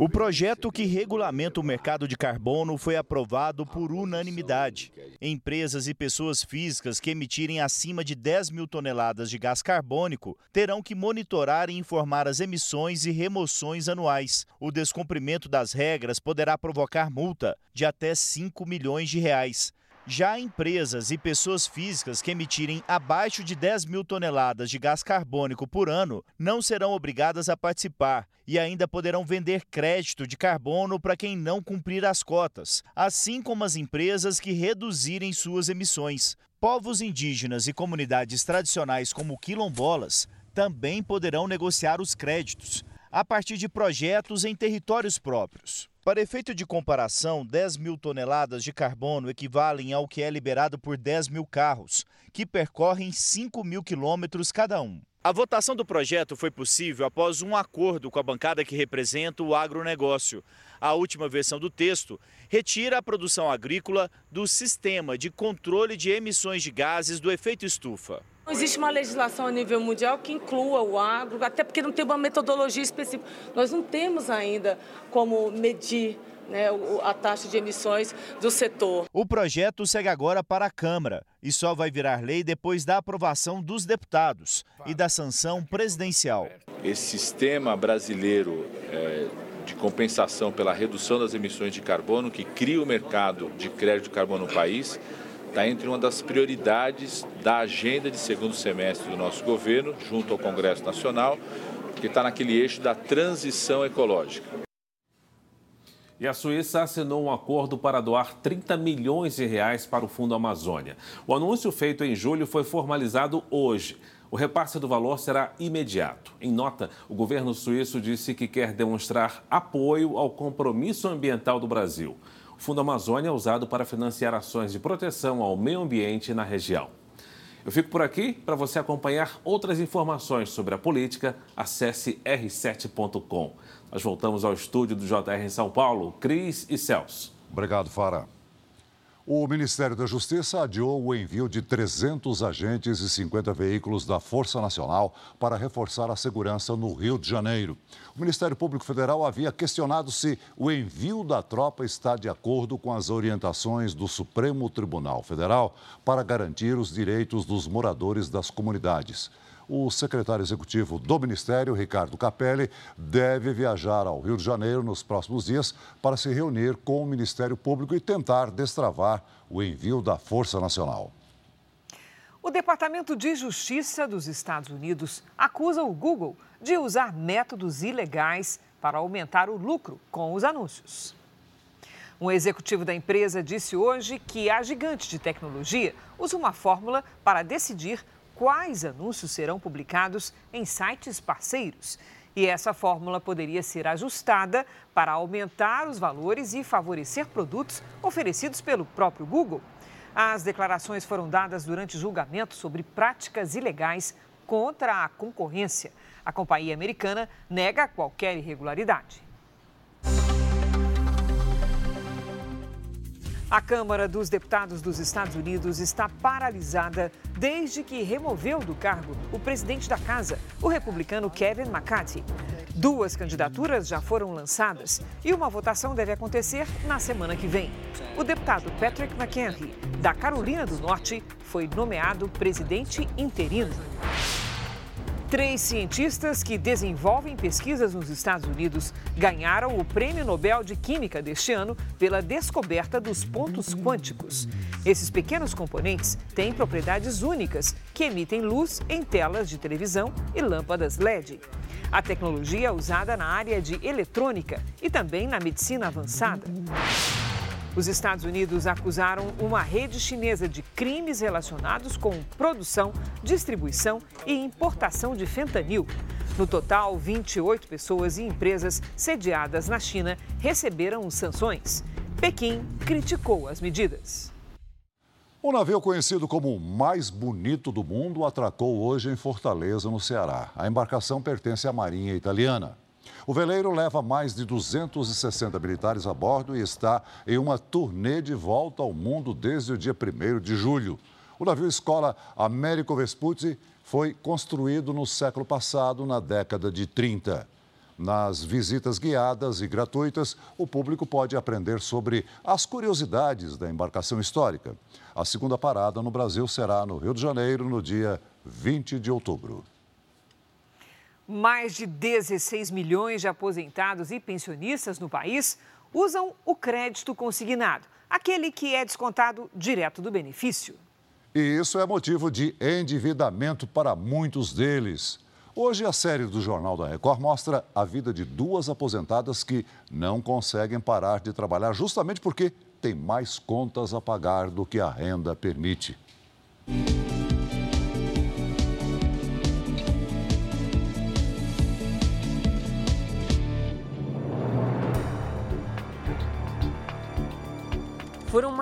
O projeto que regulamenta o mercado de carbono foi aprovado por unanimidade. Empresas e pessoas físicas que emitirem acima de 10 mil toneladas de gás carbônico terão que monitorar e informar as emissões e remoções anuais. O descumprimento das regras poderá provocar multa de até 5 milhões de reais. Já empresas e pessoas físicas que emitirem abaixo de 10 mil toneladas de gás carbônico por ano não serão obrigadas a participar e ainda poderão vender crédito de carbono para quem não cumprir as cotas, assim como as empresas que reduzirem suas emissões. Povos indígenas e comunidades tradicionais como quilombolas também poderão negociar os créditos a partir de projetos em territórios próprios. Para efeito de comparação, 10 mil toneladas de carbono equivalem ao que é liberado por 10 mil carros, que percorrem 5 mil quilômetros cada um. A votação do projeto foi possível após um acordo com a bancada que representa o agronegócio. A última versão do texto retira a produção agrícola do sistema de controle de emissões de gases do efeito estufa. Não existe uma legislação a nível mundial que inclua o agro, até porque não tem uma metodologia específica. Nós não temos ainda como medir né, a taxa de emissões do setor. O projeto segue agora para a Câmara e só vai virar lei depois da aprovação dos deputados e da sanção presidencial. Esse sistema brasileiro é, de compensação pela redução das emissões de carbono, que cria o mercado de crédito de carbono no país, está entre uma das prioridades da agenda de segundo semestre do nosso governo, junto ao Congresso Nacional, que está naquele eixo da transição ecológica. E a Suíça assinou um acordo para doar 30 milhões de reais para o Fundo Amazônia. O anúncio feito em julho foi formalizado hoje. O repasse do valor será imediato. Em nota, o governo suíço disse que quer demonstrar apoio ao compromisso ambiental do Brasil. Fundo Amazônia é usado para financiar ações de proteção ao meio ambiente na região. Eu fico por aqui. Para você acompanhar outras informações sobre a política, acesse r7.com. Nós voltamos ao estúdio do JR em São Paulo. Cris e Celso. Obrigado, Fara. O Ministério da Justiça adiou o envio de 300 agentes e 50 veículos da Força Nacional para reforçar a segurança no Rio de Janeiro. O Ministério Público Federal havia questionado se o envio da tropa está de acordo com as orientações do Supremo Tribunal Federal para garantir os direitos dos moradores das comunidades o secretário executivo do Ministério, Ricardo Capelli, deve viajar ao Rio de Janeiro nos próximos dias para se reunir com o Ministério Público e tentar destravar o envio da Força Nacional. O Departamento de Justiça dos Estados Unidos acusa o Google de usar métodos ilegais para aumentar o lucro com os anúncios. Um executivo da empresa disse hoje que a gigante de tecnologia usa uma fórmula para decidir quais anúncios serão publicados em sites parceiros. E essa fórmula poderia ser ajustada para aumentar os valores e favorecer produtos oferecidos pelo próprio Google. As declarações foram dadas durante julgamento sobre práticas ilegais contra a concorrência. A companhia americana nega qualquer irregularidade. A Câmara dos Deputados dos Estados Unidos está paralisada desde que removeu do cargo o presidente da casa, o republicano Kevin McCarthy. Duas candidaturas já foram lançadas e uma votação deve acontecer na semana que vem. O deputado Patrick McHenry, da Carolina do Norte, foi nomeado presidente interino. Três cientistas que desenvolvem pesquisas nos Estados Unidos ganharam o Prêmio Nobel de Química deste ano pela descoberta dos pontos quânticos. Esses pequenos componentes têm propriedades únicas que emitem luz em telas de televisão e lâmpadas LED. A tecnologia é usada na área de eletrônica e também na medicina avançada. Os Estados Unidos acusaram uma rede chinesa de crimes relacionados com produção, distribuição e importação de fentanil. No total, 28 pessoas e empresas sediadas na China receberam sanções. Pequim criticou as medidas. O navio conhecido como o mais bonito do mundo atracou hoje em Fortaleza, no Ceará. A embarcação pertence à Marinha Italiana. O veleiro leva mais de 260 militares a bordo e está em uma turnê de volta ao mundo desde o dia 1 de julho. O navio escola Américo Vespucci foi construído no século passado, na década de 30. Nas visitas guiadas e gratuitas, o público pode aprender sobre as curiosidades da embarcação histórica. A segunda parada no Brasil será no Rio de Janeiro, no dia 20 de outubro. Mais de 16 milhões de aposentados e pensionistas no país usam o crédito consignado, aquele que é descontado direto do benefício. E isso é motivo de endividamento para muitos deles. Hoje, a série do Jornal da Record mostra a vida de duas aposentadas que não conseguem parar de trabalhar justamente porque têm mais contas a pagar do que a renda permite.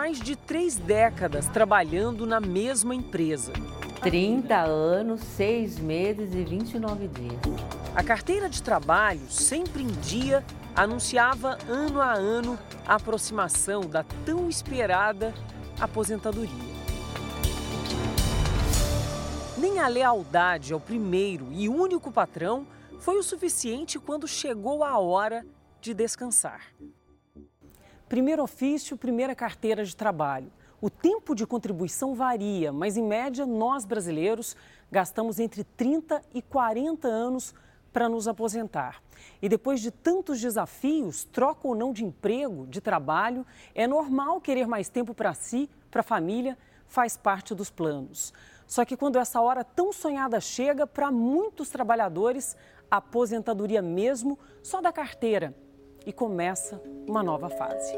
Mais de três décadas trabalhando na mesma empresa. 30 anos, 6 meses e 29 dias. A carteira de trabalho, sempre em dia, anunciava ano a ano a aproximação da tão esperada aposentadoria. Nem a lealdade ao primeiro e único patrão foi o suficiente quando chegou a hora de descansar. Primeiro ofício, primeira carteira de trabalho. O tempo de contribuição varia, mas em média nós brasileiros gastamos entre 30 e 40 anos para nos aposentar. E depois de tantos desafios, troca ou não de emprego, de trabalho, é normal querer mais tempo para si, para a família, faz parte dos planos. Só que quando essa hora tão sonhada chega, para muitos trabalhadores, a aposentadoria mesmo só da carteira e começa uma nova fase.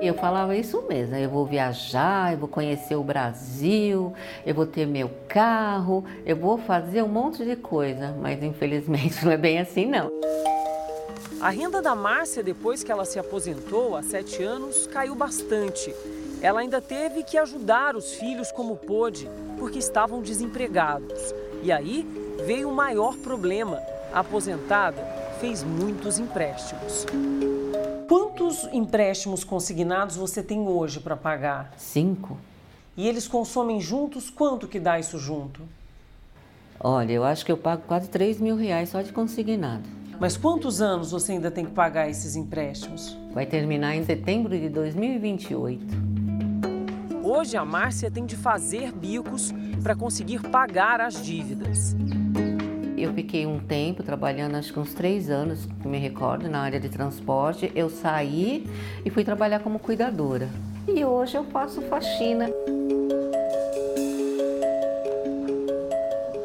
Eu falava isso mesmo, eu vou viajar, eu vou conhecer o Brasil, eu vou ter meu carro, eu vou fazer um monte de coisa, mas infelizmente não é bem assim não. A renda da Márcia, depois que ela se aposentou há sete anos, caiu bastante. Ela ainda teve que ajudar os filhos como pôde, porque estavam desempregados. E aí veio o maior problema. A aposentada fez muitos empréstimos. Quantos empréstimos consignados você tem hoje para pagar? Cinco. E eles consomem juntos? Quanto que dá isso junto? Olha, eu acho que eu pago quase 3 mil reais só de consignado. Mas quantos anos você ainda tem que pagar esses empréstimos? Vai terminar em setembro de 2028. Hoje a Márcia tem de fazer bicos para conseguir pagar as dívidas. Eu fiquei um tempo trabalhando, acho que uns três anos, me recordo, na área de transporte. Eu saí e fui trabalhar como cuidadora. E hoje eu faço faxina.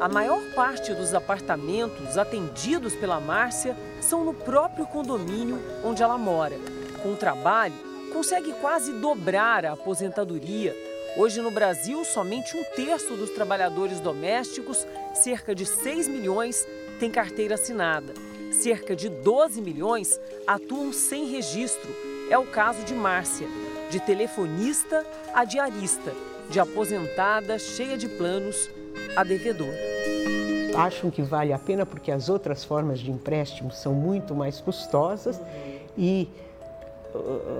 A maior parte dos apartamentos atendidos pela Márcia são no próprio condomínio onde ela mora. Com o trabalho, consegue quase dobrar a aposentadoria Hoje no Brasil, somente um terço dos trabalhadores domésticos, cerca de 6 milhões, tem carteira assinada. Cerca de 12 milhões atuam sem registro. É o caso de Márcia, de telefonista a diarista, de aposentada cheia de planos a devedor. Acham que vale a pena porque as outras formas de empréstimo são muito mais custosas e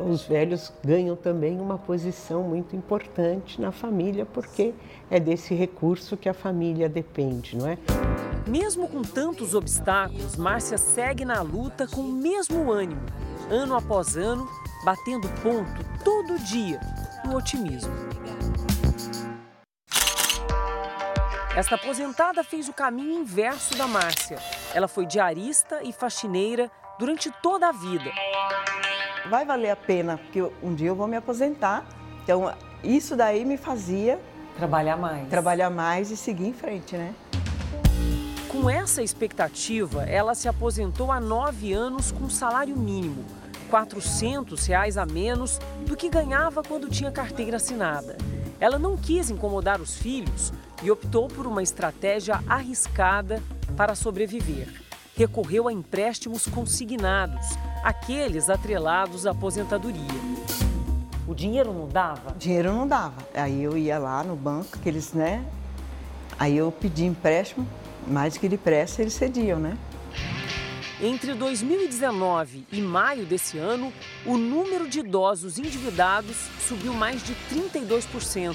os velhos ganham também uma posição muito importante na família, porque é desse recurso que a família depende, não é? Mesmo com tantos obstáculos, Márcia segue na luta com o mesmo ânimo, ano após ano, batendo ponto todo dia no otimismo. Esta aposentada fez o caminho inverso da Márcia. Ela foi diarista e faxineira durante toda a vida vai valer a pena, porque um dia eu vou me aposentar. Então, isso daí me fazia trabalhar mais. Trabalhar mais e seguir em frente, né? Com essa expectativa, ela se aposentou há nove anos com salário mínimo. 400 reais a menos do que ganhava quando tinha carteira assinada. Ela não quis incomodar os filhos e optou por uma estratégia arriscada para sobreviver. Recorreu a empréstimos consignados, aqueles atrelados à aposentadoria. O dinheiro não dava? Dinheiro não dava. Aí eu ia lá no banco, que eles, né? Aí eu pedi empréstimo, mais que depressa eles cediam, né? Entre 2019 e maio desse ano, o número de idosos endividados subiu mais de 32%.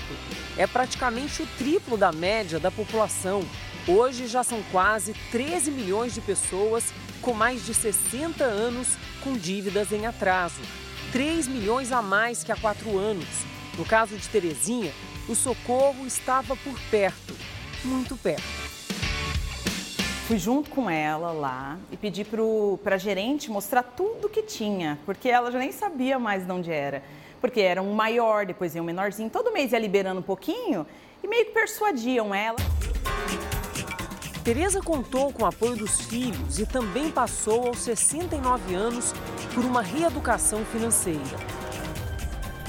É praticamente o triplo da média da população. Hoje já são quase 13 milhões de pessoas com mais de 60 anos com dívidas em atraso. 3 milhões a mais que há quatro anos. No caso de Terezinha, o socorro estava por perto, muito perto. Fui junto com ela lá e pedi para a gerente mostrar tudo que tinha, porque ela já nem sabia mais de onde era. Porque era um maior, depois ia um menorzinho, todo mês ia liberando um pouquinho e meio que persuadiam ela. Tereza contou com o apoio dos filhos e também passou aos 69 anos por uma reeducação financeira.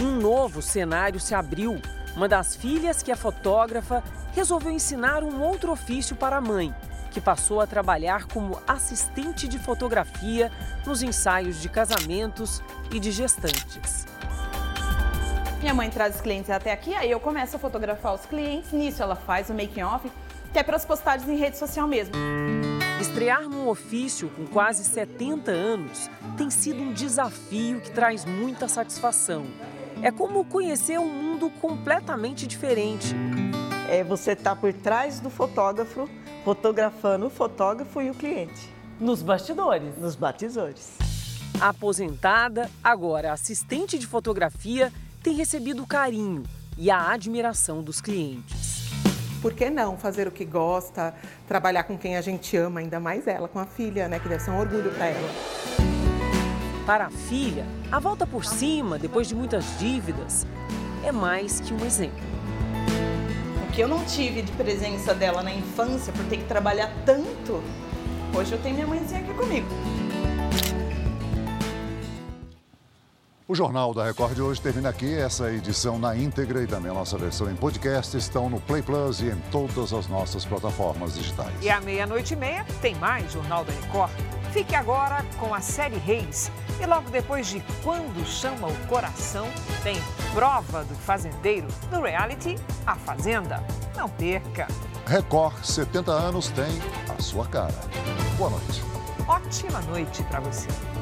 Um novo cenário se abriu. Uma das filhas, que é fotógrafa, resolveu ensinar um outro ofício para a mãe que passou a trabalhar como assistente de fotografia nos ensaios de casamentos e de gestantes. Minha mãe traz os clientes até aqui, aí eu começo a fotografar os clientes. Nisso ela faz o making off, que é para as postagens em rede social mesmo. Estrear num ofício com quase 70 anos tem sido um desafio que traz muita satisfação. É como conhecer um mundo completamente diferente. É você estar tá por trás do fotógrafo fotografando o fotógrafo e o cliente. Nos bastidores. Nos batizores. Aposentada, agora assistente de fotografia, tem recebido o carinho e a admiração dos clientes. Por que não fazer o que gosta, trabalhar com quem a gente ama, ainda mais ela, com a filha, né, que deve ser um orgulho para ela. Para a filha, a volta por cima, depois de muitas dívidas, é mais que um exemplo que eu não tive de presença dela na infância por ter que trabalhar tanto, hoje eu tenho minha mãezinha aqui comigo. O Jornal da Record de hoje termina aqui. Essa edição na íntegra e também a nossa versão em podcast estão no Play Plus e em todas as nossas plataformas digitais. E à meia-noite e meia tem mais Jornal da Record. Fique agora com a série Reis. E logo depois de Quando Chama o Coração, tem prova do fazendeiro no reality A Fazenda. Não perca! Record 70 anos tem a sua cara. Boa noite. Ótima noite para você.